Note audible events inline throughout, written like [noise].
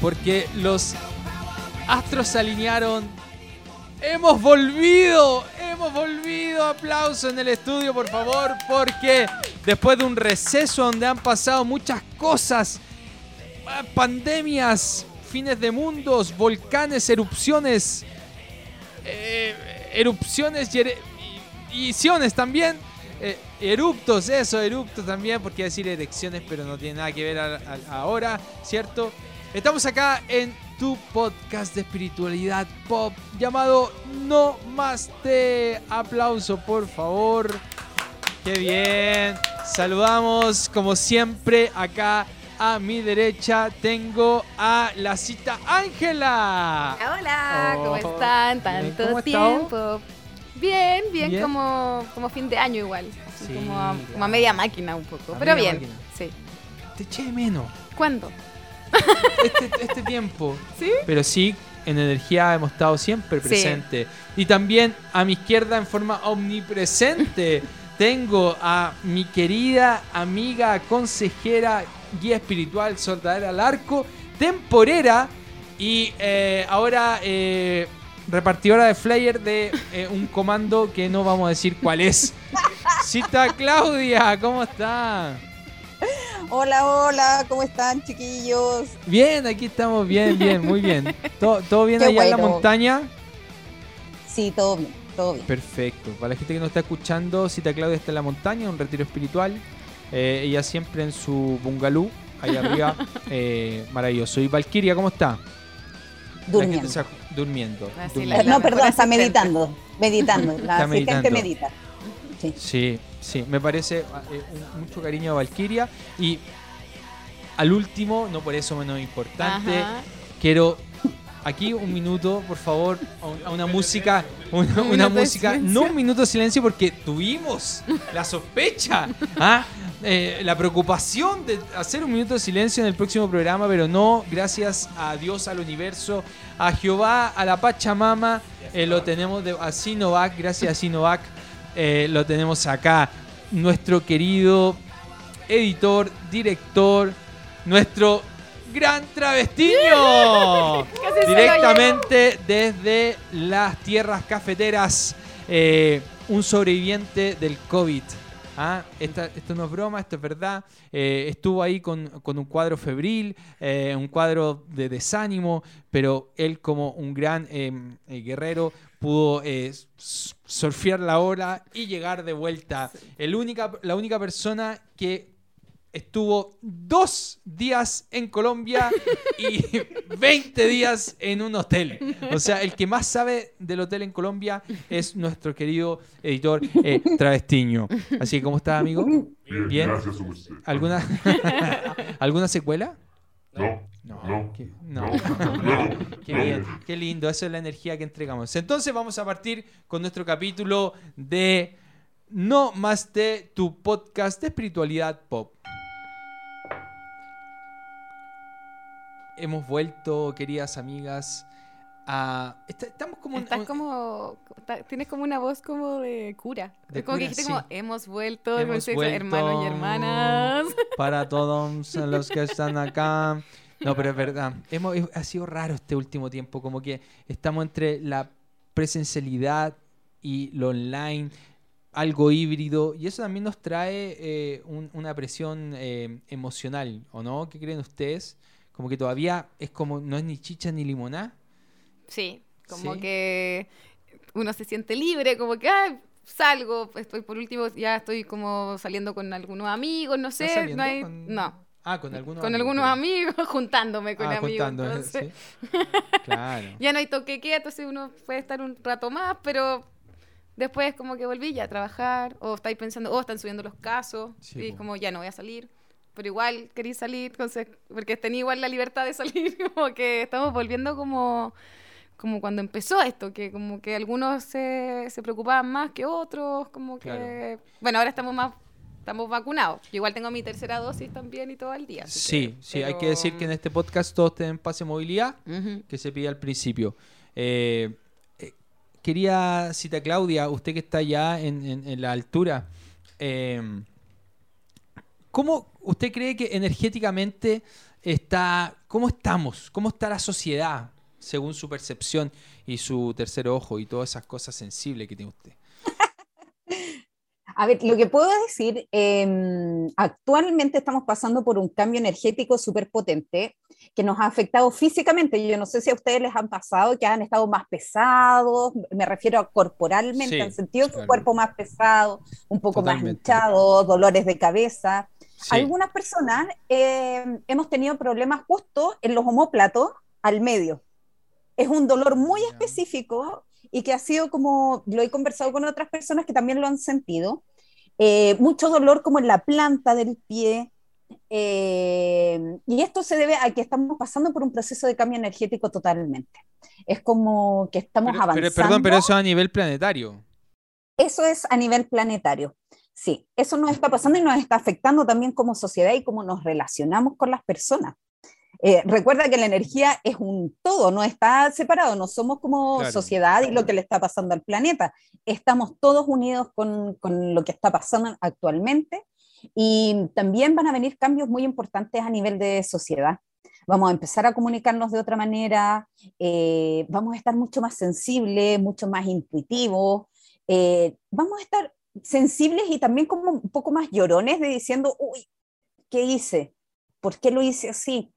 porque los astros se alinearon. Hemos volvido, hemos volvido. Aplauso en el estudio, por favor, porque después de un receso donde han pasado muchas cosas, pandemias, fines de mundos, volcanes, erupciones, eh, erupciones y, y también eh, eruptos, eso, eruptos también, porque decir erecciones, pero no tiene nada que ver ahora, ¿cierto? Estamos acá en tu podcast de espiritualidad pop llamado No Más Te. Aplauso, por favor. Qué bien. Saludamos, como siempre, acá a mi derecha tengo a la cita Ángela. Hola, ¿cómo oh, están? Tanto tiempo. Bien, bien, Como, como fin de año igual. como, a, media máquina un poco. pero bien. Sí. Te eché de menos. ¿Cuándo? [laughs] Este, este, tiempo. ¿Sí? Pero sí, en energía hemos estado siempre presentes. Y también a mi izquierda en forma omnipresente [laughs] tengo a mi querida amiga, consejera, guía espiritual, soldadera al arco, temporera y eh, ahora eh, repartidora de flyer de eh, un comando que no vamos a decir cuál es. [laughs] Cita Claudia, ¿cómo está? Hola, hola, ¿cómo están chiquillos? Bien, aquí estamos bien, bien, muy bien. ¿Todo, bien allá en la montaña? Sí, todo bien, todo bien. Perfecto. Para la gente que nos está escuchando, Cita Claudia está en la montaña, un retiro espiritual. Eh, ella siempre en su bungalú, ahí arriba. [laughs] Eh, maravilloso. ¿Y Valkyria, cómo está? Durmiendo. durmiendo. No, perdón, está meditando. Meditando. La asistente medita. Sí. sí, me parece eh, mucho cariño a Valkyria. Y al último, no por eso menos importante, quiero aquí un minuto, por favor, a, una música, [laughs] una, música, no un minuto de silencio porque tuvimos la sospecha, [laughs] ¿ah? eh, la preocupación de hacer un minuto de silencio en el próximo programa, pero no, gracias a Dios, al universo, a Jehová, a la Pachamama, eh, lo tenemos de, a Sinovac, gracias a Sinovac, eh, lo tenemos acá, nuestro querido editor, director, nuestro gran travestiño. [laughs] Directamente desde las tierras cafeteras, un sobreviviente del COVID. Ah, esto no es broma, esto es verdad. Eh, estuvo ahí con, un cuadro febril, eh, un cuadro de desánimo, pero él como un gran eh, guerrero pudo surfear la ola y llegar de vuelta. El única, la única persona que estuvo dos días en Colombia y [laughs] 20 días en un hotel. O sea, el que más sabe del hotel en Colombia es nuestro querido editor eh, Travestiño. Así que, ¿cómo está, amigo? Bien, gracias a usted. ¿Alguna, [laughs] ¿Alguna secuela? No. No, qué, no. no. [laughs] qué bien, qué lindo, esa es la energía que entregamos. Entonces vamos a partir con nuestro capítulo de No Más de tu podcast de espiritualidad pop. hemos vuelto, queridas amigas, a... estamos como... Estás como... tienes como una voz como de cura. como que dijiste como, hemos vuelto, hemos hermanos y hermanas. Para todos los que están acá. [laughs] No, pero es verdad. Hemos, ha sido raro este último tiempo, como que estamos entre la presencialidad y lo online, algo híbrido, y eso también nos trae eh, una presión eh, emocional, ¿o no? ¿Qué creen ustedes? como que todavía es como, no es ni chicha ni limoná. Sí, como que uno se siente libre, como que ah, salgo, estoy por último, ya estoy como saliendo con algunos amigos, no sé, no hay, no. Ah, con algunos Con algunos amigos, [laughs] juntándome con ah, amigos. ¿sí? [laughs] claro. ya no hay toque quieto, entonces uno puede estar un rato más, pero después como que volví ya a trabajar, o estáis pensando, oh, están subiendo los casos, y como ya no voy a salir pero igual quería salir, porque tenía igual la libertad de salir, [laughs] como que estamos volviendo como, como cuando empezó esto, que como que algunos se, se preocupaban más que otros, como que... Bueno, ahora estamos más estamos vacunados. Yo igual tengo mi tercera dosis también y todo el día. Sí, sí, hay que decir que en este podcast todos tienen pase movilidad, que se pide al principio. Eh, eh, quería, cita Claudia, usted que está ya en, en, la altura, eh, ¿cómo usted cree que energéticamente está, cómo estamos? ¿Cómo está la sociedad según su percepción y su tercer ojo y todas esas cosas sensibles que tiene usted? A ver, lo que puedo decir, em, actualmente estamos pasando por un cambio energético súper potente que nos ha afectado físicamente. Yo no sé si a ustedes les han pasado que han estado más pesados, me refiero a corporalmente, han sentido su cuerpo más pesado, un poco más hinchado, dolores de cabeza. Algunas personas em, hemos tenido problemas justo en los homóplatos al medio. Es un dolor muy específico y que ha sido como, lo he conversado con otras personas que también lo han sentido, eh, mucho dolor como en la planta del pie. Eh, y esto se debe a que estamos pasando por un proceso de cambio energético totalmente. Es como que estamos avanzando. Pero, perdón, pero eso a nivel planetario. Eso es a nivel planetario. Sí, eso nos está pasando y nos está afectando también como sociedad y cómo nos relacionamos con las personas. Eh, recuerda que la energía es un todo, no está separado, no somos como sociedad y lo que le está pasando al planeta. Estamos todos unidos con, con, lo que está pasando actualmente y también van a venir cambios muy importantes a nivel de sociedad. Vamos a empezar a comunicarnos de otra manera, eh, vamos a estar mucho más sensibles, mucho más intuitivos, eh, vamos a estar sensibles y también como un poco más llorones de diciendo, uy, ¿qué hice? ¿Por qué lo hice así?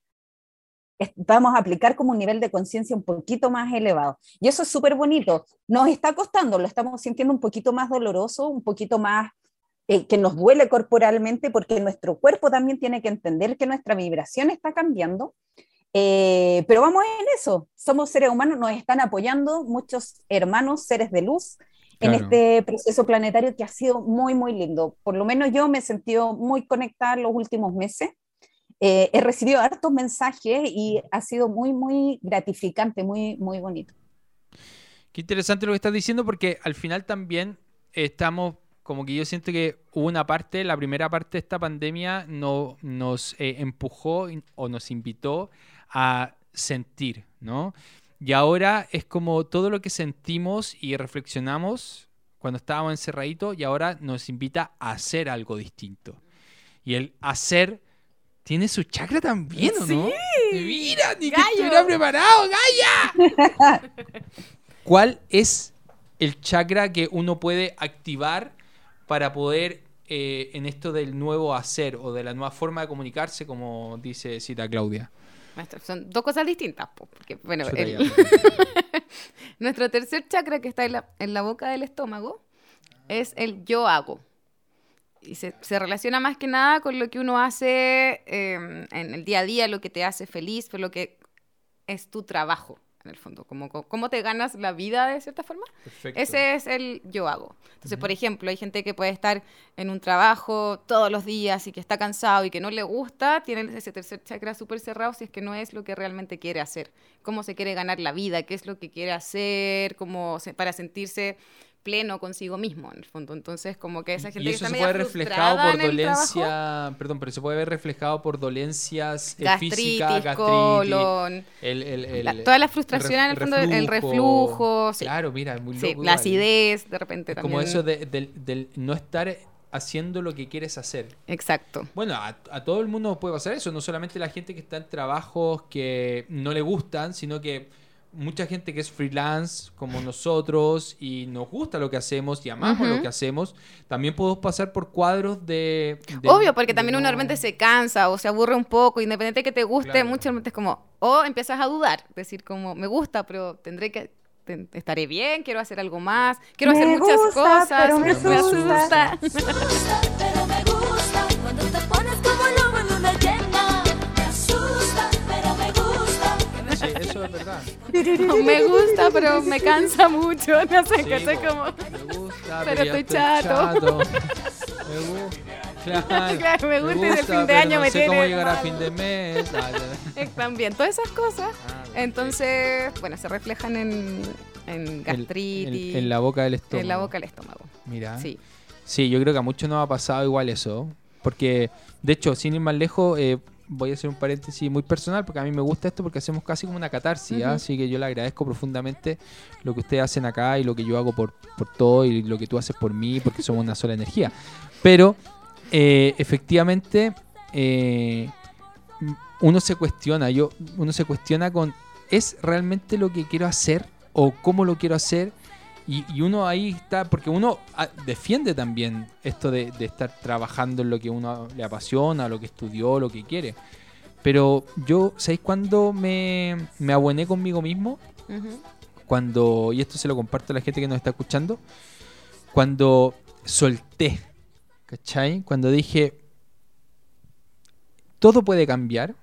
Vamos a aplicar como un nivel de conciencia un poquito más elevado. Y eso es súper bonito. Nos está costando, lo estamos sintiendo un poquito más doloroso, un poquito más eh, que nos duele corporalmente, porque nuestro cuerpo también tiene que entender que nuestra vibración está cambiando. Eh, pero vamos en eso, somos seres humanos, nos están apoyando muchos hermanos, seres de luz, en este proceso planetario que ha sido muy, muy lindo. Por lo menos yo me he sentido muy conectada en los últimos meses. Eh, he recibido hartos mensajes y ha sido muy, muy gratificante, muy, muy bonito. Qué interesante lo que estás diciendo porque al final también estamos, como que yo siento que hubo una parte, la primera parte de esta pandemia no, nos eh, empujó o nos invitó a sentir, ¿no? Y ahora es como todo lo que sentimos y reflexionamos cuando estábamos encerraditos y ahora nos invita a hacer algo distinto. Y el hacer tiene su chakra también, ¿o no? Sí. Mira, ni que estuviera preparado, Gaya. [laughs] ¿Cuál es el chakra que uno puede activar para poder eh, en esto del nuevo hacer o de la nueva forma de comunicarse, como dice Cita Claudia? son dos cosas distintas, porque bueno, [laughs] nuestro tercer chakra que está en la, en la boca del estómago es el yo hago y se, relaciona más que nada con lo que uno hace em, en el día a día, lo que te hace feliz, lo que es tu trabajo, en el fondo, como cómo te ganas la vida de cierta forma. Ese es el yo hago. Entonces, por ejemplo, hay gente que puede estar en un trabajo todos los días y que está cansado y que no le gusta, tiene ese tercer chakra súper cerrado si es que no es lo que realmente quiere hacer, cómo se quiere ganar la vida, qué es lo que quiere hacer, cómo para sentirse pleno consigo mismo, en el fondo. Entonces, como que esa gente y eso se puede reflejado por dolencia, perdón, pero se puede ver reflejado por dolencias eh, físicas, gastritis, colon, toda la frustración en el fondo, el reflujo, claro, mira, muy loco. Sí, la acidez, de repente también. Como eso del no estar haciendo lo que quieres hacer. Exacto. Bueno, a, a, todo el mundo puede pasar eso, no solamente la gente que está en trabajos que no le gustan, sino que mucha gente que es freelance como nosotros y nos gusta lo que hacemos y amamos lo que hacemos, también podemos pasar por cuadros de... Obvio, porque también uno realmente se cansa o se aburre un poco, independiente de que te guste, muchas veces es como, o empiezas a dudar, decir como, me gusta, pero tendré que... estaré bien, quiero hacer algo más, quiero hacer muchas cosas, pero me, me asusta. [laughs] pero me gusta cuando te pones como gusta. [laughs] eso es verdad. me gusta, pero me cansa mucho. [laughs] No sé, qué sé como. Me gusta, pero, estoy chato. [laughs] Me gusta. Claro, me gusta, y fin de año no me sé cómo llegar a fin de mes. También, todas esas cosas. Ah, entonces, bueno, se reflejan en, en gastritis. en la boca del estómago. En la boca del estómago. Mira. Sí. Sí, yo creo que a muchos nos ha pasado igual eso. Porque, de hecho, sin ir más lejos, eh, voy a hacer un paréntesis muy personal porque a mí me gusta esto porque hacemos casi como una catarsis, ¿ah? así que yo le agradezco profundamente lo que ustedes hacen acá y lo que yo hago por, por todo y lo que tú haces por mí porque somos una sola energía. Pero eh, efectivamente eh, uno se cuestiona, yo, uno se cuestiona con, ¿es realmente lo que quiero hacer o cómo lo quiero hacer? Y, uno ahí está, porque uno ah, defiende también esto de, estar trabajando en lo que uno le apasiona, lo que estudió, lo que quiere. Pero yo, ¿sabéis cuándo me, me abuené conmigo mismo? Cuando, y esto se lo comparto a la gente que nos está escuchando, cuando solté, ¿cachai? Cuando dije, todo puede cambiar,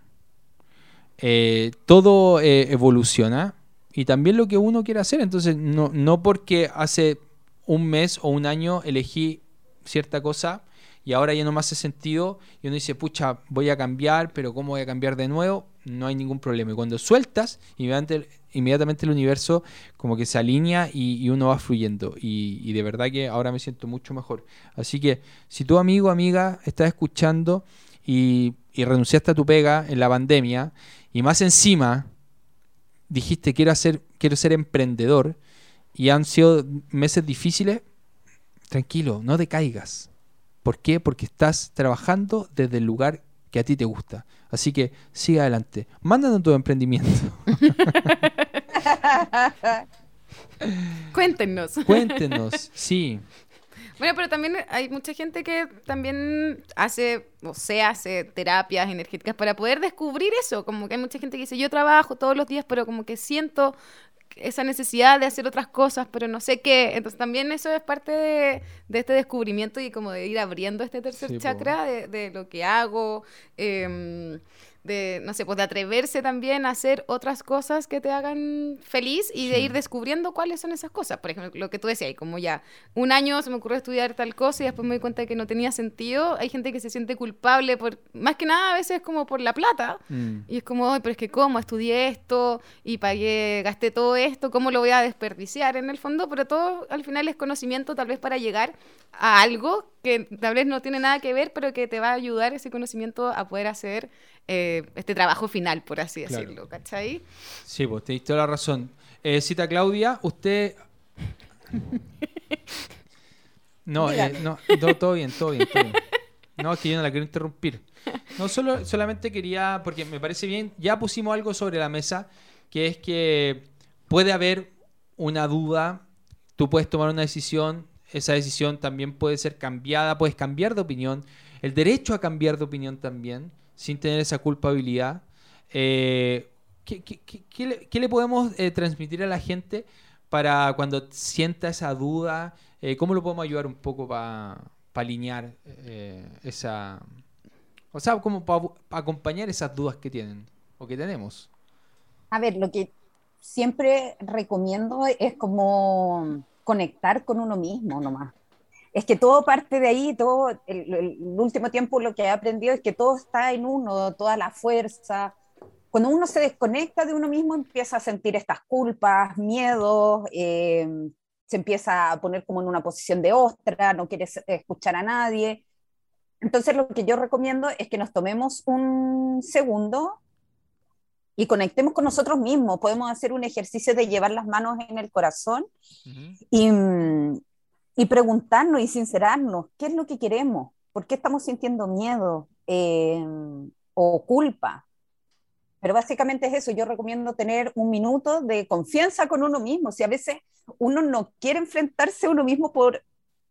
eh, todo eh, evoluciona y también lo que uno quiere hacer. Entonces, no, no porque hace un mes o un año elegí cierta cosa y ahora ya no me hace sentido y uno dice, pucha, voy a cambiar, pero ¿cómo voy a cambiar de nuevo? No hay ningún problema. Y cuando sueltas, inmediatamente, el universo como que se alinea y, uno va fluyendo. Y, y, de verdad que ahora me siento mucho mejor. Así que si tu amigo, amiga, estás escuchando y, y renunciaste a tu pega en la pandemia y más encima dijiste quiero hacer quiero ser emprendedor y han sido meses difíciles, tranquilo, no decaigas. ¿Por qué? Porque estás trabajando desde el lugar que a ti te gusta. Así que sigue adelante. Mándanos tu emprendimiento. [laughs] Cuéntenos. Cuéntenos, sí. Bueno, pero también hay mucha gente que también hace, o se hace terapias energéticas para poder descubrir eso. Como que hay mucha gente que dice, yo trabajo todos los días, pero como que siento esa necesidad de hacer otras cosas, pero no sé qué. Entonces también eso es parte de, este descubrimiento y como de ir abriendo este tercer chakra de, de, lo que hago. Eh, de, no sé, pues de atreverse también a hacer otras cosas que te hagan feliz y de ir descubriendo cuáles son esas cosas. Por ejemplo, lo que tú decías, como ya un año se me ocurrió estudiar tal cosa y después me di cuenta de que no tenía sentido. Hay gente que se siente culpable por, más que nada a veces como por la plata. Mm. Y es como, Ay, pero es que cómo estudié esto y pagué, gasté todo esto, ¿cómo lo voy a desperdiciar en el fondo? Pero todo al final es conocimiento tal vez para llegar a algo que tal vez no tiene nada que ver, pero que te va a ayudar ese conocimiento a poder hacer eh, este trabajo final, por así decirlo, ¿cachai? Sí, pues te diste la razón. Eh, cita Claudia, usted... [laughs] No, eh, no, todo bien, todo bien, todo bien. No, es que yo no la quiero interrumpir. No, solo, solamente quería, porque me parece bien, ya pusimos algo sobre la mesa, que es que puede haber una duda, tú puedes tomar una decisión, esa decisión también puede ser cambiada, puedes cambiar de opinión, el derecho a cambiar de opinión también, sin tener esa culpabilidad. Eh, ¿qué, le, podemos eh, transmitir a la gente para cuando sienta esa duda? Eh, ¿Cómo lo podemos ayudar un poco para alinear esa... O sea, como para acompañar esas dudas que tienen o que tenemos? A ver, lo que siempre recomiendo es como conectar con uno mismo nomás es que todo parte de ahí, todo, el, último tiempo lo que he aprendido es que todo está en uno, toda la fuerza. Cuando uno se desconecta de uno mismo, empieza a sentir estas culpas, miedos, eh, se empieza a poner como en una posición de ostra, no quiere escuchar a nadie. Entonces lo que yo recomiendo es que nos tomemos un segundo y conectemos con nosotros mismos. Podemos hacer un ejercicio de llevar las manos en el corazón y, y preguntarnos y sincerarnos qué es lo que queremos, por qué estamos sintiendo miedo eh, o culpa. Pero básicamente es eso, yo recomiendo tener un minuto de confianza con uno mismo, si a veces uno no quiere enfrentarse a uno mismo por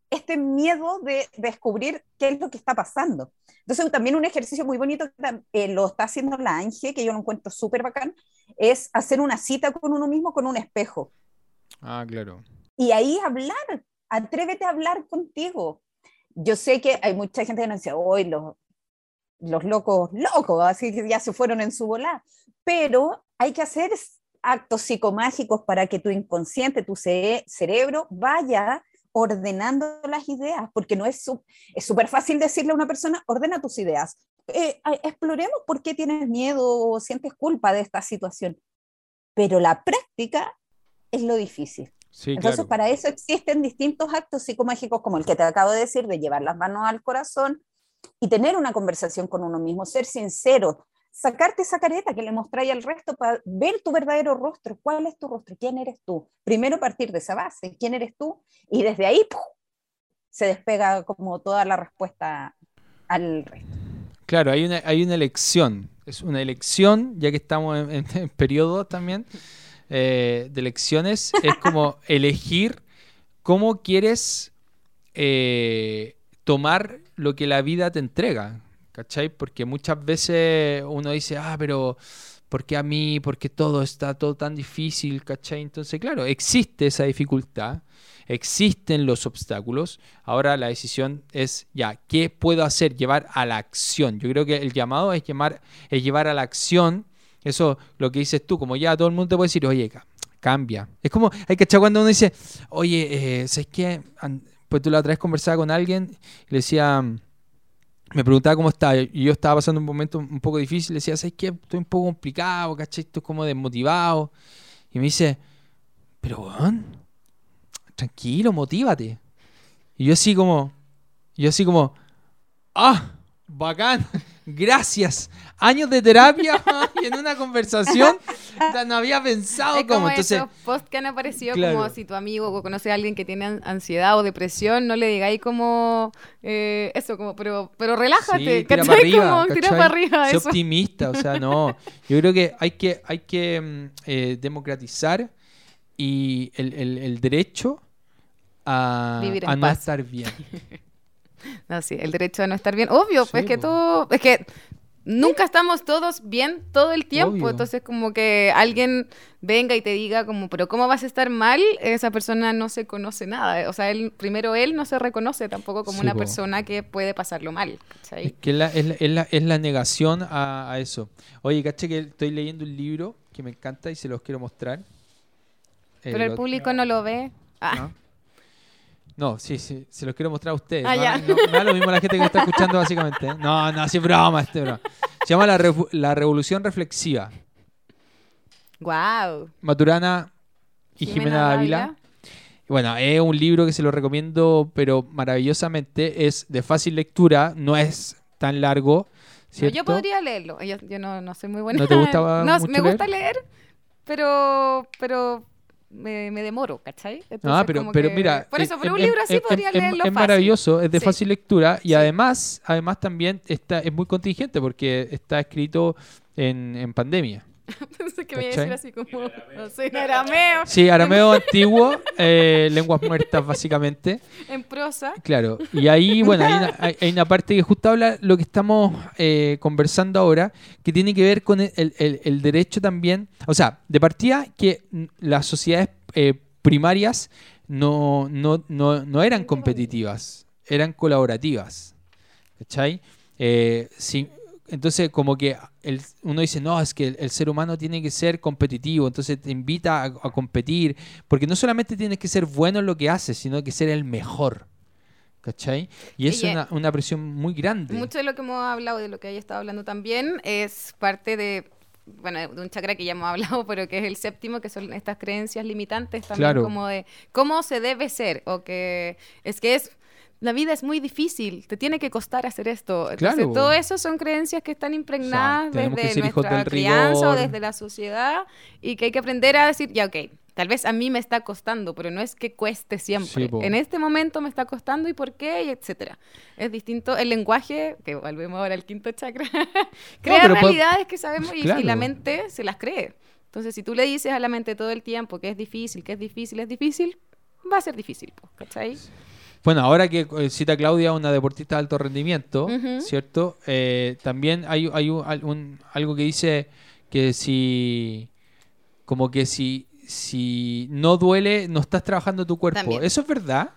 este miedo de descubrir qué es lo que está pasando. Entonces también un ejercicio muy bonito que eh, lo está haciendo la Ángel, que yo lo encuentro súper bacán, es hacer una cita con uno mismo con un espejo. Ah, claro. Y ahí hablar, atrévete a hablar contigo. Yo sé que hay mucha gente que nos dice, hoy los, los locos, locos, así que ya se fueron en su bola, pero hay que hacer actos psicomágicos para que tu inconsciente, tu cerebro vaya ordenando las ideas, porque no es es súper fácil decirle a una persona, ordena tus ideas. Eh, exploremos por qué tienes miedo o sientes culpa de esta situación. Pero la práctica es lo difícil. Entonces, para eso existen distintos actos psicomágicos como el que te acabo de decir, de llevar las manos al corazón y tener una conversación con uno mismo, ser sincero, sacarte esa careta que le mostráis al resto para ver tu verdadero rostro. ¿Cuál es tu rostro? ¿Quién eres tú? Primero partir de esa base, ¿quién eres tú? Y desde ahí se despega como toda la respuesta al resto. Claro, hay una, hay una elección. Es una elección, ya que estamos en, en, periodo también eh, de elecciones, es como [laughs] elegir cómo quieres eh, tomar lo que la vida te entrega. ¿Cachai? Porque muchas veces uno dice, ah, pero ¿por qué a mí? ¿Por qué todo está todo tan difícil? ¿Cachai? Entonces, claro, existe esa dificultad, existen los obstáculos. Ahora la decisión es, ya, ¿qué puedo hacer? Llevar a la acción. Yo creo que el llamado es, llamar, es llevar a la acción. Eso, lo que dices tú, como ya todo el mundo te puede decir, oye, cambia. Es como, hay que echar cuando uno dice, oye, eh, ¿sabes qué? Pues tú la otra vez conversaba con alguien y le decía me preguntaba cómo estaba y yo estaba pasando un momento un poco difícil. Le decía, ¿sabes qué? Estoy un poco complicado, ¿cachai? Estoy como desmotivado. Y me dice, pero, Juan, tranquilo, motívate. Y yo así como, yo así como, ¡ah! Bacán, [laughs] gracias. Años de terapia [laughs] y en una conversación no había pensado es como Entonces, esos posts que han aparecido como si tu amigo o conoce a alguien que tiene ansiedad o depresión, no le digáis como eh, eso, como, pero, pero relájate, sí, tira para arriba, tira para arriba. Sé optimista, o sea, no. Yo creo que hay que, hay que mm, eh, democratizar y el, el, el derecho a, a no estar bien. [laughs] [laughs] No, sí, el derecho a no estar bien. Obvio, pues que todo. Es que nunca estamos todos bien todo el tiempo. Entonces, como que alguien venga y te diga, como, pero ¿cómo vas a estar mal? Esa persona no se conoce nada. O sea, él, primero él no se reconoce tampoco como una persona que puede pasarlo mal. Es que la, es, la, es, la, negación a, eso. Oye, caché que estoy leyendo un libro que me encanta y se los quiero mostrar. Pero el, público no lo ve. Ah. No, sí, sí, se los quiero mostrar a ustedes. Ah, no, no, lo mismo la gente que está escuchando [laughs] básicamente. ¿eh? No, no, sí, broma, este broma. Se llama la, Revolución Reflexiva. Wow. Maturana y Jimena, Dávila. Bueno, es un libro que se lo recomiendo, pero maravillosamente. Es de fácil lectura, no es tan largo. yo podría leerlo. Yo, no, no, soy muy buena. ¿No te gustaba [laughs] no, me gusta leer, pero, pero me, demoro, ¿cachai? ah, pero, pero mira. Por eso, pero un libro así podría leerlo Es maravilloso, es de fácil lectura y además, además también está, es muy contingente porque está escrito en, en pandemia. [laughs] Pensé que me iba a decir así como, no sé, en arameo. Sí, arameo antiguo, eh, lenguas muertas básicamente. En prosa. Claro, y ahí, bueno, [laughs] hay una, parte que justo habla lo que estamos eh, conversando ahora, que tiene que ver con el, derecho también, o sea, de partida que las sociedades eh, primarias no, no, no, no eran competitivas, eran colaborativas. ¿Cachai? Eh, entonces, como que el, uno dice, no, es que el, ser humano tiene que ser competitivo, entonces te invita a, competir, porque no solamente tienes que ser bueno en lo que haces, sino que ser el mejor. ¿Cachai? Y es una, una, presión muy grande. Mucho de lo que hemos hablado, de lo que haya estado hablando también, es parte de, bueno, de un chakra que ya hemos [laughs] hablado, pero que es el séptimo, que son estas creencias limitantes también, como de cómo se debe ser, o que es que es la vida es muy difícil, te tiene que costar hacer esto. Entonces, todo eso son creencias que están impregnadas desde nuestra crianza o desde la sociedad y que hay que aprender a decir, ya, ok, tal vez a mí me está costando, pero no es que cueste siempre. en este momento me está costando y por qué, y etcétera. Es distinto el lenguaje, que volvemos ahora al quinto chakra, [laughs] crea realidades que sabemos y, y la mente se las cree. Entonces, si tú le dices a la mente todo el tiempo que es difícil, que es difícil, es difícil, va a ser difícil, ¿cachai? Bueno, ahora que eh, cita Claudia, una deportista de alto rendimiento, ¿cierto? Eh, también hay, hay un, algo que dice que si, como que si, si no duele, no estás trabajando tu cuerpo. ¿Eso es verdad?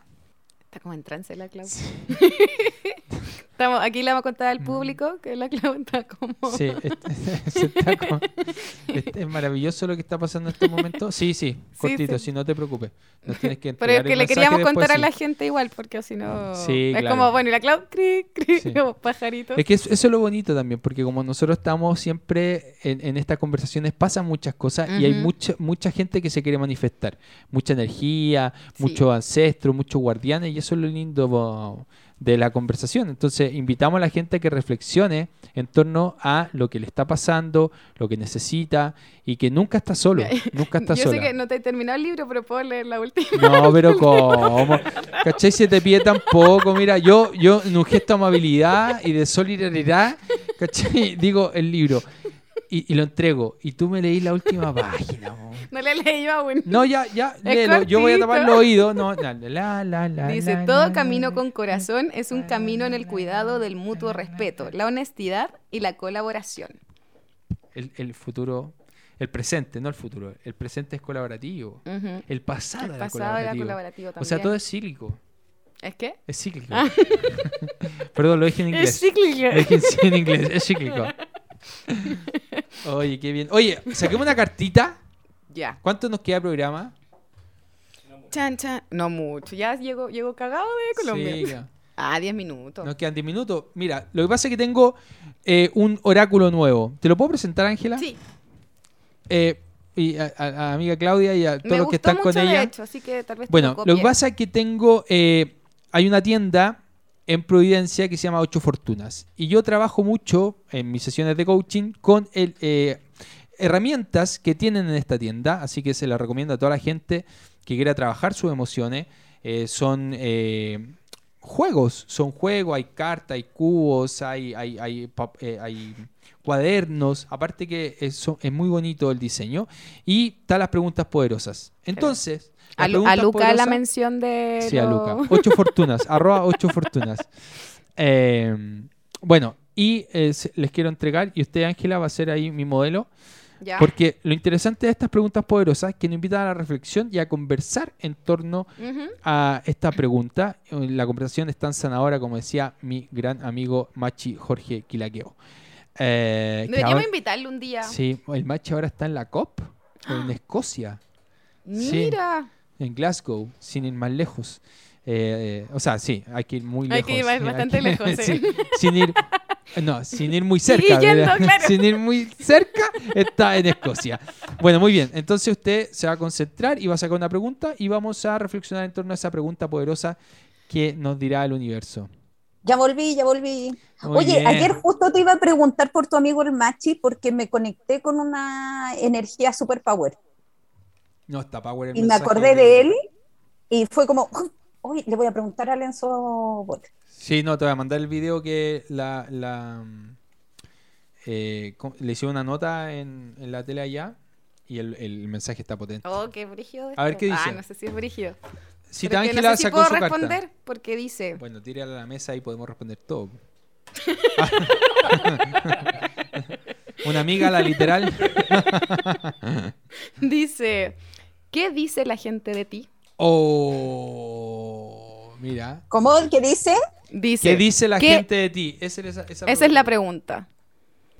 Está como en trance la Claudia. [laughs] aquí le vamos a contar al mm. público que la Clau está como... Sí, [laughs] es, maravilloso lo que está pasando en este momento. Sí, sí, cortito, si no te preocupes. tienes que Pero es que le queríamos contar a la gente igual, porque si no... Sí, es como, bueno, y la Clau, cri, cri, como [laughs] pajarito. Es que eso, es lo bonito también, porque como nosotros estamos siempre en, estas conversaciones, pasan muchas cosas y hay mucha, mucha gente que se quiere manifestar. Mucha energía, muchos ancestros, muchos guardianes, y eso es lo lindo de la conversación. Entonces, invitamos a la gente a que reflexione en torno a lo que le está pasando, lo que necesita y que nunca está solo, [laughs] nunca está Yo sola. sé que no te he terminado el libro, pero puedo leer la última. No, [laughs] pero ¿cómo? ¿Cachai? Se te pide tan poco. Mira, yo, yo en un gesto de amabilidad y de solidaridad, ¿cachai? Digo el libro y, y lo entrego. Y tú me leí la última [laughs] página. mo. No le leí yo aún. No, ya, ya, léelo. Yo voy a tapar los oídos. No, la, la, la, la, Dice, la, todo camino la". con corazón es un camino en el cuidado del mutuo respeto, la honestidad y la colaboración. El, el futuro, el presente, no el futuro. El presente es colaborativo. El pasado, El era colaborativo. colaborativo O sea, también. todo es cíclico. ¿Es qué? Es cíclico. [laughs] Perdón, lo dije en inglés. Es cíclico. Lo dije en inglés, es cíclico. [laughs] Oye, qué bien. Oye, saquemos una cartita. Ya. ¿Cuánto nos queda de programa? Chan, chan. No mucho. Ya llego, llego cagado de Colombia. Sí, ya. [laughs] Ah, 10 minutos. nos quedan 10 minutos. Mira, lo que pasa es que tengo eh, un oráculo nuevo. ¿Te lo puedo presentar, Ángela? Sí, Eh, y a, a- a amiga Claudia y a todos me los que están mucho con ella. de hecho, así que tal vez Bueno, lo lo que pasa es que tengo. eh, hay una tienda en Providencia que se llama Ocho Fortunas. Y yo trabajo mucho en mis sesiones de coaching con el, eh, herramientas que tienen en esta tienda. Así que se la recomiendo a toda la gente que quiera trabajar sus emociones. Eh, son eh, juegos, son juegos, hay cartas, hay cubos, hay, hay, hay, pap- hay cuadernos. Aparte que es, es muy bonito el diseño. Y están las preguntas poderosas. Entonces. A, Luca la mención de. Sí, a Luca. Ocho fortunas. arroba ocho fortunas. Eh, bueno, y eh, les quiero entregar, y usted, Ángela, va a ser ahí mi modelo. Ya. Porque lo interesante de estas preguntas poderosas es que nos invitan a la reflexión y a conversar en torno a esta pregunta. Eh, La conversación es tan sanadora como decía mi gran amigo Machi Jorge Quilaqueo. Eh, Deberíamos ahora- invitarle un día. sí, el Machi ahora está en la COP, en Escocia. Sí. En Glasgow, sin ir más lejos. Eh, eh, o sea, sí, hay que ir muy Hay lejos. que ir hay bastante que- lejos, [laughs] sí. sin ir, no, sin ir muy cerca. yendo, claro. Sin ir muy cerca, está en Escocia. Bueno, muy bien. Entonces usted se va a concentrar y va a sacar una pregunta y vamos a reflexionar en torno a esa pregunta poderosa que nos dirá el universo. Ya volví, ya volví. Muy Oye, bien. ayer justo te iba a preguntar por tu amigo el Machi porque me conecté con una energía super power No está Power el y me acordé de él y fue como, hoy le voy a preguntar a Lenzo Bot. Sí, no, te voy a mandar el video que la, la eh, le hice una nota en, en la tele allá y el, el mensaje está potente. Oh, qué brígido. A ver. ¿qué dice? Ah, no sé si es brígido. Ángela no sé si sacó puedo su responder carta. porque dice. Bueno, tírala a la mesa y podemos responder todo. [laughs] [laughs] Una amiga, la literal. Dice. ¿Qué dice la gente de ti? Oh, mira. ¿Cómo? ¿Qué dice? Dice. ¿Qué dice la ¿qué- gente de ti? Esa, es esa- esa Esa es la pregunta.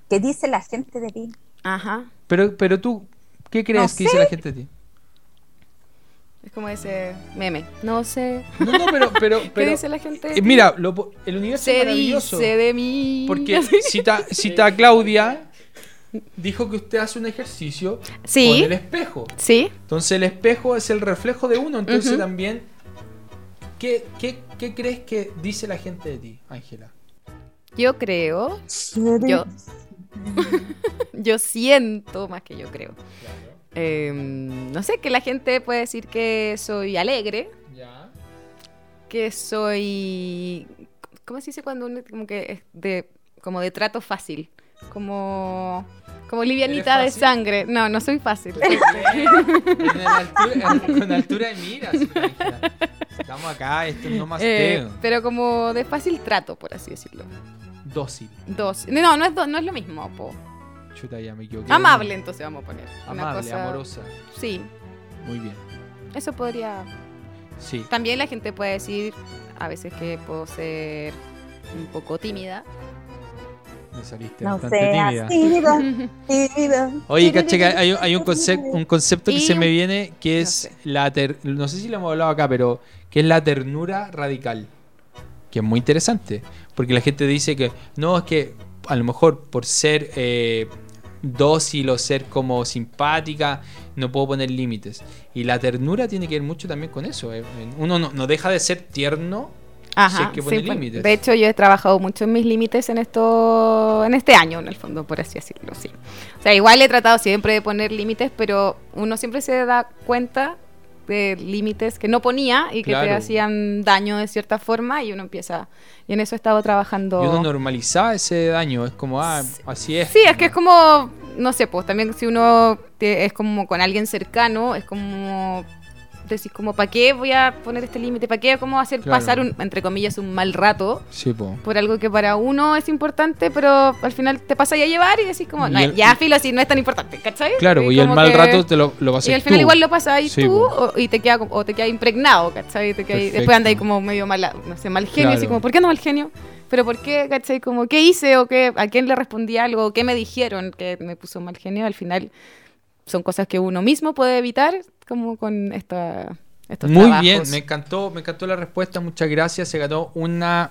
¿Qué dice la gente de ti? Ajá. Pero, pero tú, ¿qué crees No que dice la gente de ti? Es como ese meme. No sé. No, no, pero, pero, [laughs] ¿Qué dice la gente de eh, ti? mira, lo el universo es Se maravilloso. dice de mí. Porque [laughs] cita, cita Claudia dijo que usted hace un ejercicio Sí. con el espejo. Sí. Entonces el espejo es el reflejo de uno. Entonces también, ¿qué, qué, qué crees que dice la gente de ti, Ángela? Yo creo. Yo. [laughs] yo siento más que yo creo. Em, no sé, que la gente puede decir que soy alegre, Ya. que soy. ¿Cómo se dice cuando uno como que es de como de trato fácil? Como como livianita de sangre. No, no soy fácil. [laughs] En el altura- en- con altura de miras. Estamos acá, esto es no más Eh, pero como de fácil trato, por así decirlo. Dócil. Dos. No, no es, do- no es lo mismo, po. Chuta, ya me equivoqué. Amable, entonces vamos a poner. Una Amable, cosa- amorosa. Sí, Muy bien. eso podría. Sí. También la gente puede decir a veces que puedo ser un poco tímida. Me saliste No bastante seas tímida. tímida, [laughs] tímida. Oye, caché que hay, hay un, concepto, un concepto que Y se me viene que no es sé. la ter- no sé si lo hemos hablado acá, pero que es la ternura radical. Que es muy interesante. Porque la gente dice que no, es que a lo mejor por ser eh, dócil o ser como simpática, no puedo poner límites. Y la ternura tiene que ver mucho también con eso. eh. Uno no, no deja de ser tierno Ajá, que pone límites. De hecho, yo he trabajado mucho en mis límites en esto, en este año, en el fondo, por así decirlo, sí. O sea, igual he tratado siempre de poner límites, pero uno siempre se da cuenta de límites que no ponía y que te hacían daño de cierta forma y uno empieza y en eso he estado trabajando. Y uno normaliza ese daño es como ah así es. Sí es que es como no sé pues también si uno es como con alguien cercano es como decís como, ¿para qué voy a poner este límite? ¿Para qué cómo hacer pasar, un, entre comillas, un mal rato? Por algo que para uno es importante, pero al final te pasa a llevar y decís como, no, ya filo, si no es tan importante, ¿cachai? Claro, y, el mal rato te lo, lo vas a Y al final igual lo pasas tú o, y te queda, o te queda impregnado, ¿cachai? Te después anda ahí como medio mal, no sé, mal genio, así como, ¿por qué no mal genio? pero ¿por qué, cachai? Como, ¿qué hice o qué, a quién le respondí algo? ¿Qué me dijeron que me puso mal genio? Al final son cosas que uno mismo puede evitar como con esta, estos Muy bien, me encantó, me encantó la respuesta, muchas gracias. Se ganó una...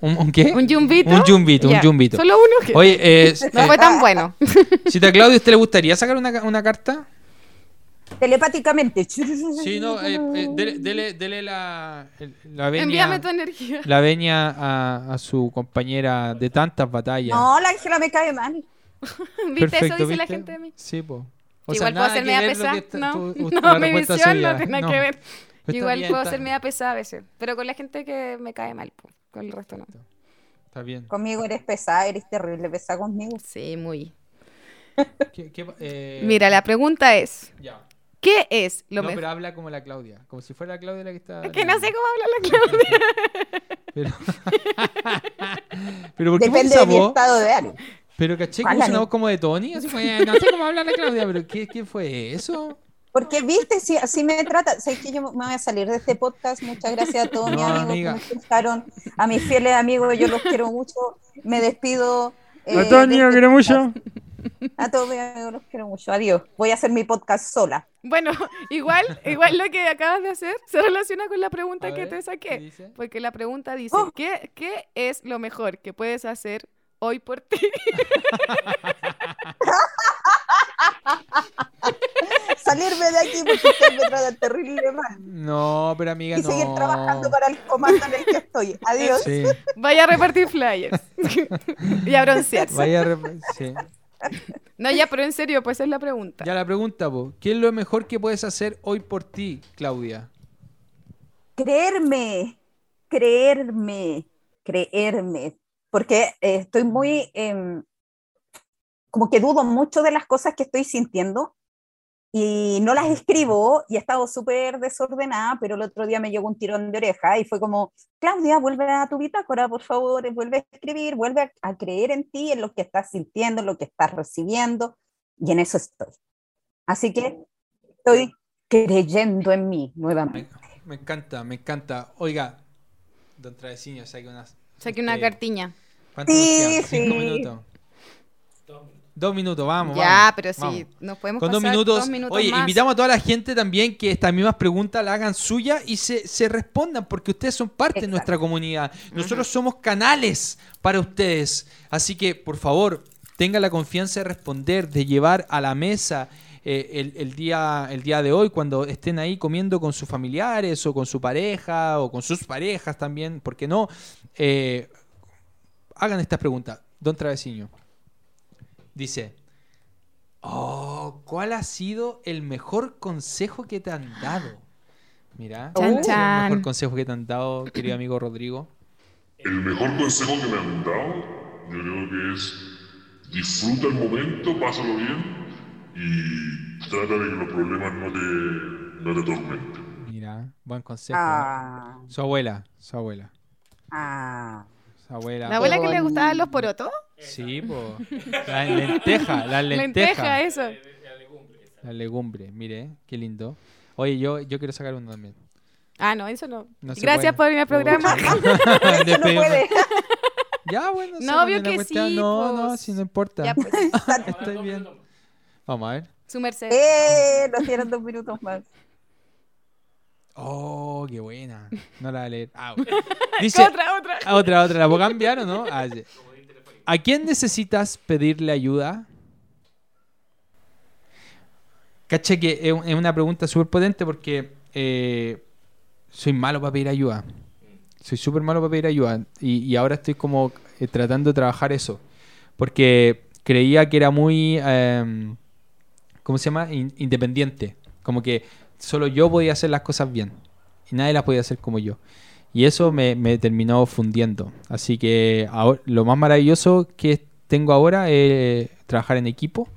¿Un, qué? Un jumbito. Un jumbito, un jumbito. Solo uno que... Oye, eh, [laughs] no fue tan bueno. [laughs] Si te Claudio, ¿usted le gustaría sacar una, una carta? Telepáticamente. [laughs] Sí, no, eh, eh, dele, dele, la, la. Envíame tu energía. La veña a, a, su compañera de tantas batallas. No, la Ángela me cae mal. ¿Viste? eso dice la gente de mí. Sí, pues. Igual puedo ser media pesada. No, no mi visión no tiene nada que ver. Igual puedo ser media pesada a veces. Pero con la gente que me cae mal, con el resto no. Está bien. Conmigo eres pesada, eres terrible pesada conmigo. Sí, muy. [laughs] Eh? Mira, la pregunta es. ¿Qué es lo mejor? No, pero habla como la Claudia. Como si fuera la Claudia la que está. Es que no sé cómo habla la Claudia. [laughs] pero... [laughs] pero ¿por qué Depende de mi estado de ánimo. Pero caché que una voz como de Tony, así fue, no sé cómo habla la Claudia, pero ¿qué, ¿qué, fue eso? Porque, viste, si así me trata, sé que yo me voy a salir de este podcast, muchas gracias a todos mis amigos que me escucharon, a mis fieles amigos, yo los quiero mucho, me despido. Eh, a Tony, este quiero mucho. A todos mis amigos los quiero mucho, adiós, voy a hacer mi podcast sola. Bueno, [laughs] igual, igual lo que acabas de hacer se relaciona con la pregunta que te saqué, porque la pregunta dice, oh. ¿qué, ¿qué es lo mejor que puedes hacer hoy por ti. [laughs] Salirme de aquí porque usted me trata terrible mal. No, pero amiga, y seguir trabajando para el comando en el que estoy. Adiós. Vaya a repartir flyers. [laughs] y a broncearse. Vaya a repartir. No, ya, pero en serio, pues es la pregunta. Ya la pregunta, vos. ¿Qué es lo mejor que puedes hacer hoy por ti, Claudia? Creerme, creerme, creerme porque eh, estoy muy, em, como que dudo mucho de las cosas que estoy sintiendo y no las escribo y he estado súper desordenada, pero el otro día me llegó un tirón de oreja y fue como, Claudia, vuelve a tu bitácora, por favor, vuelve a escribir, vuelve a, creer en ti, en lo que estás sintiendo, en lo que estás recibiendo, y en eso estoy. Así que estoy creyendo en mí nuevamente. Me, encanta, me encanta. Oiga, don Travesiño, saque unas... Saque una este, cartiña. ¿Cuánto sí, ¿Cinco minutos? Dos minutos, vamos. Ya, pero sí, nos podemos Con pasar dos minutos. Oye, invitamos a toda la gente también que estas mismas preguntas la hagan suya y se, se respondan, porque ustedes son parte de nuestra comunidad. Nosotros somos canales para ustedes. Así que, por favor, tenga la confianza de responder, de llevar a la mesa eh, el, día, el día de hoy, cuando estén ahí comiendo con sus familiares o con su pareja o con sus parejas también, ¿por qué no? Eh, hagan esta pregunta. Don Travesiño dice, oh, ¿cuál ha sido el mejor consejo que te han dado? Mira, el mejor consejo que te han dado, querido amigo Rodrigo. El mejor consejo que me han dado, yo creo que es disfruta el momento, pásalo bien y trata de que los problemas no te, no te tormenten. Mira, buen consejo. Ah. Su abuela, su abuela. Ah. ¿La abuela que le gustaban los porotos? Sí, pues. La lenteja, la [laughs] lenteja. eso. La legumbre, mire, qué lindo. Oye, yo, yo quiero sacar uno también. Ah, no, eso no. Gracias por venir al programa. no [laughs] [laughs] puede. Ya, bueno. No, obvio que sí. No, no, si no importa. Ya, pues. Estoy bien. Vamos a ver. Su merced. Eh, nos dieron dos minutos más. Oh, qué buena. No la voy a leer. Ah, [laughs] Dice, otra, otra. Ah, otra, otra. ¿La puedo cambiar o no? Ah, ¿A quién necesitas pedirle ayuda? Caché que es una pregunta súper potente porque eh, soy malo para pedir ayuda. Soy súper malo para pedir ayuda. Y, ahora estoy como eh, tratando de trabajar eso. Porque creía que era muy, em, ¿cómo se llama? independiente. Como que solo yo podía hacer las cosas bien. Y nadie las podía hacer como yo. Y eso me, terminó fundiendo. Así que lo más maravilloso que tengo ahora es trabajar en equipo.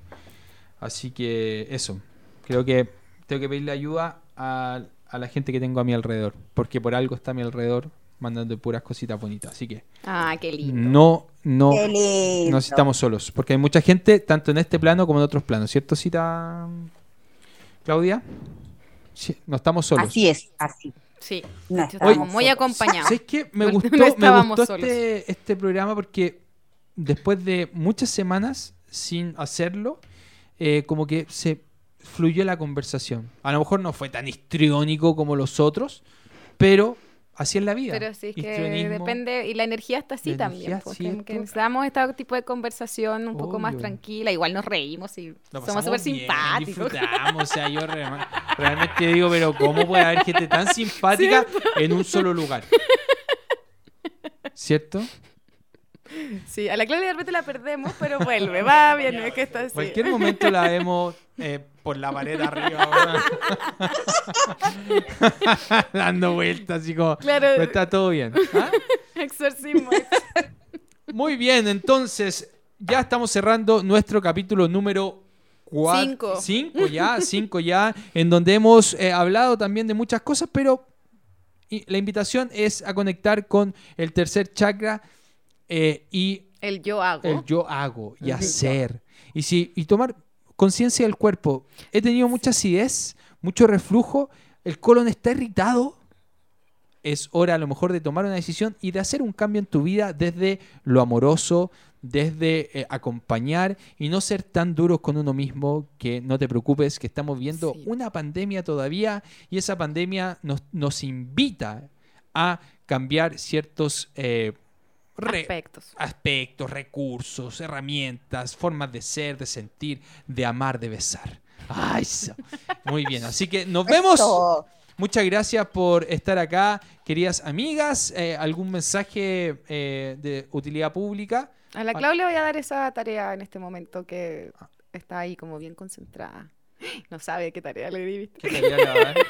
Así que eso. Creo que tengo que pedirle ayuda a, a la gente que tengo a mi alrededor. Porque por algo está a mi alrededor mandando puras cositas bonitas. Así que. Ah, qué lindo. No, no, no estamos solos. Porque hay mucha gente, tanto en este plano como en otros planos. ¿Cierto, Cita Claudia? Sí, no estamos solos. Así es, así. Sí, estamos muy acompañados. ¿Sabes qué? Me [laughs] gustó, me gustó este, este, programa porque después de muchas semanas sin hacerlo, eh, como que se fluyó la conversación. A lo mejor no fue tan histriónico como los otros, pero así es la vida. Pero sí, es que depende, y la energía está así también, porque pues, necesitamos este tipo de conversación un poco más tranquila, igual nos reímos y somos súper simpáticos. o sea, yo realmente digo, pero ¿cómo puede haber gente tan simpática [laughs] en un solo lugar? ¿Cierto? Sí, a la Claudia de repente la perdemos, pero vuelve, va bien, es que está así. Cualquier momento la vemos eh, por la pared arriba, [laughs] dando vueltas, así como. Claro. está todo bien. ¿ah? [laughs] Exorcismo. Muy bien, entonces ya estamos cerrando nuestro capítulo número Cinco. Cinco ya, cinco ya, en donde hemos eh, hablado también de muchas cosas, pero la invitación es a conectar con el tercer chakra eh, y... El yo hago. El yo hago y hacer. Y, si, y tomar conciencia del cuerpo. He tenido mucha acidez, mucho reflujo, el colon está irritado. Es hora a lo mejor de tomar una decisión y de hacer un cambio en tu vida desde lo amoroso, desde eh, acompañar y no ser tan duros con uno mismo, que no te preocupes, que estamos viendo una pandemia todavía y esa pandemia nos, nos invita a cambiar ciertos eh, aspectos. aspectos, recursos, herramientas, formas de ser, de sentir, de amar, de besar. Ay, muy bien, así que nos vemos. Muchas gracias por estar acá, queridas amigas. Eh, ¿Algún mensaje eh, de utilidad pública? A la Clau le voy a dar esa tarea en este momento que está ahí como bien concentrada. [laughs] No sabe qué tarea le di. ¿Qué tarea le va a dar? [laughs]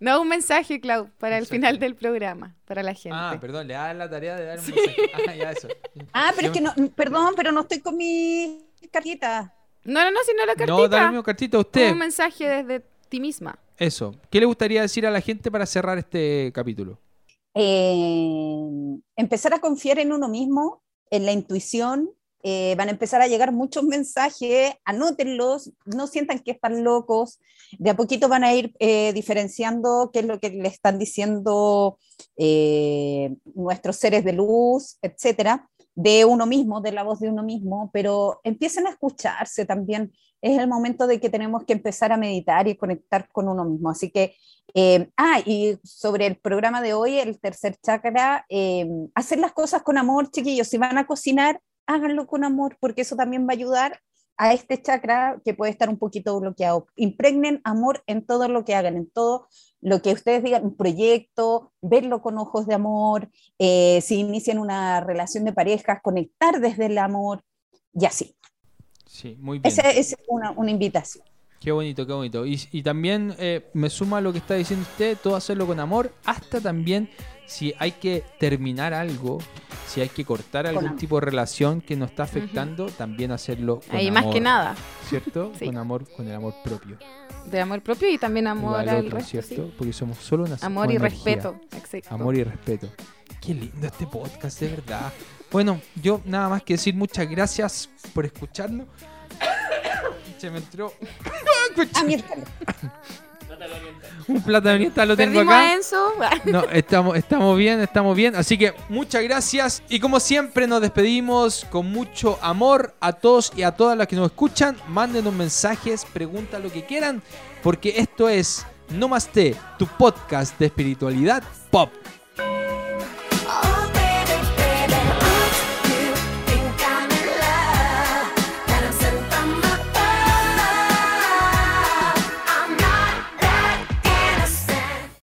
No, un mensaje, Clau, para el final del programa, para la gente. Ah, perdón, le da la tarea de dar un mensaje. Ah, ya eso. Ah, pero es que no, perdón, pero no estoy con mi cartita. No, no, no, sino la cartita. No, dale mi cartita a usted. Un mensaje desde ti misma. Eso. ¿Qué le gustaría decir a la gente para cerrar este capítulo? Eh, empezar a confiar en uno mismo, en la intuición eh, van a empezar a llegar muchos mensajes, anótenlos, no sientan que están locos, de a poquito van a ir eh, diferenciando qué es lo que le están diciendo eh, nuestros seres de luz, etcétera, de uno mismo, de la voz de uno mismo, pero empiecen a escucharse también. Es el momento de que tenemos que empezar a meditar y conectar con uno mismo. Así que, ah, y sobre el programa de hoy, el tercer chakra, hacer las cosas con amor, chiquillos. Si van a cocinar, háganlo con amor, porque eso también va a ayudar a este chakra que puede estar un poquito bloqueado. Impregnen amor en todo lo que hagan, en todo lo que ustedes digan, un proyecto, verlo con ojos de amor, eh, si inician una relación de parejas, conectar desde el amor y así. Sí, muy bien. Esa es una, invitación. Qué bonito, qué bonito. Y, también eh, me suma lo que está diciendo usted, todo hacerlo con amor, hasta también si hay que terminar algo, si hay que cortar algún tipo de relación que nos está afectando, también hacerlo con Ahí más que nada. ¿Cierto? Con amor, con el amor propio. De amor propio y también amor al resto, ¿cierto? Porque somos solo una Amor y respeto, exacto. Amor y respeto. Qué lindo este podcast, de verdad. Bueno, yo nada más que decir muchas gracias por escucharlo. Se me entró. [laughs] Un plata oriental lo tengo acá. [laughs] No, estamos, estamos bien, estamos bien. Así que muchas gracias. Y como siempre nos despedimos con mucho amor a todos y a todas las que nos escuchan. Mándenos mensajes, preguntas lo que quieran. Porque esto es No Más T, tu podcast de espiritualidad pop.